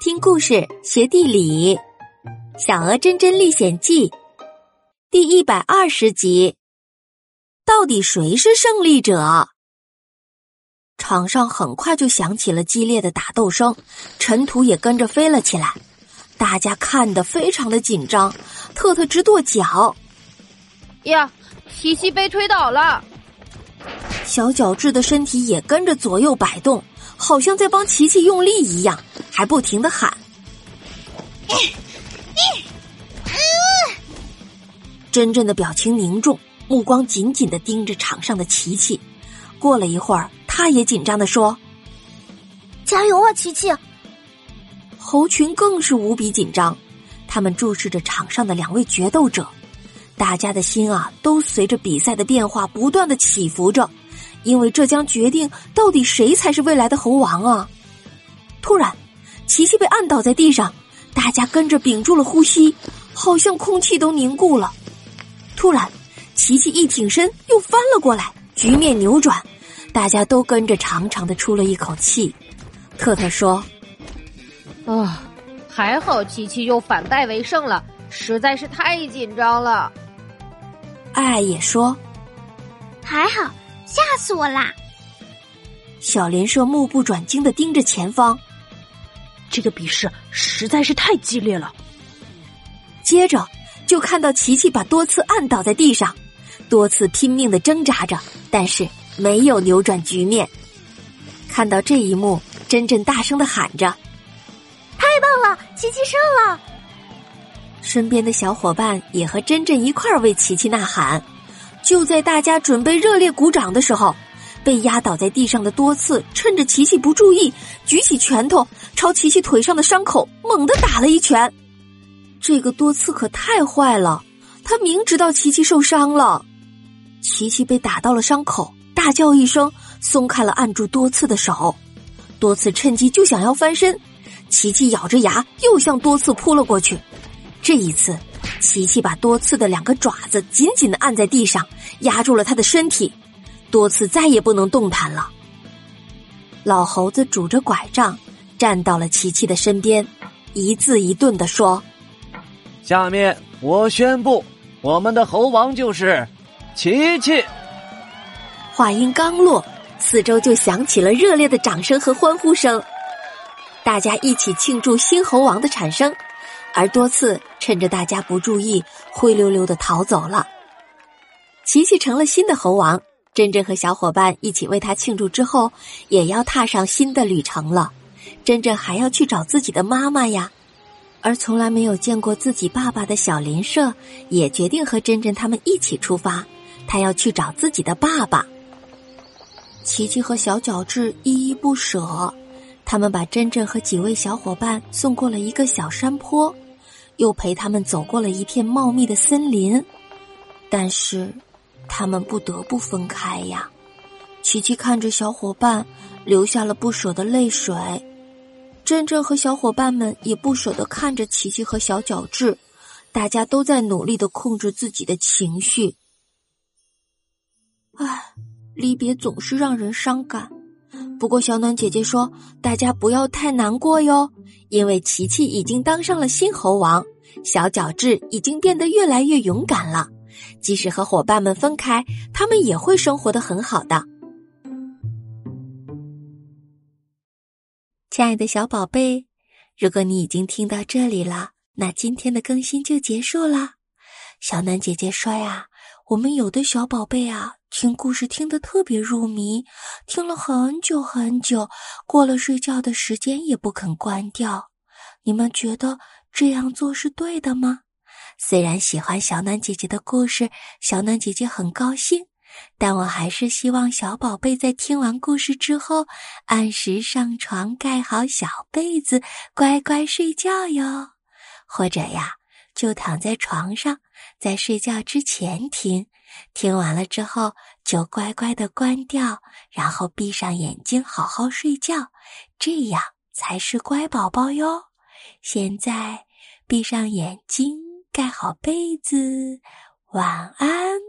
听故事学地理，《小鹅真真历险记》第一百二十集，到底谁是胜利者？场上很快就响起了激烈的打斗声，尘土也跟着飞了起来，大家看得非常的紧张。特特直跺脚，呀，琪琪被推倒了。小角质的身体也跟着左右摆动，好像在帮琪琪用力一样，还不停的喊。真正的表情凝重，目光紧紧的盯着场上的琪琪。过了一会儿，他也紧张的说：“加油啊，琪琪！”猴群更是无比紧张。他们注视着场上的两位决斗者，大家的心啊，都随着比赛的变化不断的起伏着，因为这将决定到底谁才是未来的猴王啊！突然，琪琪被按倒在地上，大家跟着屏住了呼吸，好像空气都凝固了。突然，琪琪一挺身又翻了过来，局面扭转，大家都跟着长长的出了一口气。特特说：“啊。”还好，琪琪又反败为胜了，实在是太紧张了。爱也说：“还好，吓死我啦！”小林社目不转睛的盯着前方，这个比试实在是太激烈了。接着就看到琪琪把多次按倒在地上，多次拼命的挣扎着，但是没有扭转局面。看到这一幕，真真大声的喊着。太棒了，琪琪胜了！身边的小伙伴也和真真一块儿为琪琪呐喊。就在大家准备热烈鼓掌的时候，被压倒在地上的多次趁着琪琪不注意，举起拳头朝琪琪腿上的伤口猛地打了一拳。这个多次可太坏了，他明知道琪琪受伤了。琪琪被打到了伤口，大叫一声，松开了按住多次的手。多次趁机就想要翻身。琪琪咬着牙，又向多次扑了过去。这一次，琪琪把多次的两个爪子紧紧的按在地上，压住了他的身体。多次再也不能动弹了。老猴子拄着拐杖站到了琪琪的身边，一字一顿的说：“下面我宣布，我们的猴王就是琪琪。”话音刚落，四周就响起了热烈的掌声和欢呼声。大家一起庆祝新猴王的产生，而多次趁着大家不注意，灰溜溜的逃走了。琪琪成了新的猴王，珍珍和小伙伴一起为他庆祝之后，也要踏上新的旅程了。珍珍还要去找自己的妈妈呀，而从来没有见过自己爸爸的小林社也决定和珍珍他们一起出发，他要去找自己的爸爸。琪琪和小角质依依不舍。他们把珍珍和几位小伙伴送过了一个小山坡，又陪他们走过了一片茂密的森林，但是，他们不得不分开呀。琪琪看着小伙伴，流下了不舍的泪水。珍珍和小伙伴们也不舍得看着琪琪和小角质，大家都在努力的控制自己的情绪。唉，离别总是让人伤感。不过，小暖姐姐说：“大家不要太难过哟，因为琪琪已经当上了新猴王，小角质已经变得越来越勇敢了。即使和伙伴们分开，他们也会生活的很好的。”亲爱的小宝贝，如果你已经听到这里了，那今天的更新就结束了。小暖姐姐说呀，我们有的小宝贝啊。听故事听得特别入迷，听了很久很久，过了睡觉的时间也不肯关掉。你们觉得这样做是对的吗？虽然喜欢小暖姐姐的故事，小暖姐姐很高兴，但我还是希望小宝贝在听完故事之后，按时上床，盖好小被子，乖乖睡觉哟。或者呀，就躺在床上，在睡觉之前听。听完了之后，就乖乖的关掉，然后闭上眼睛，好好睡觉，这样才是乖宝宝哟。现在闭上眼睛，盖好被子，晚安。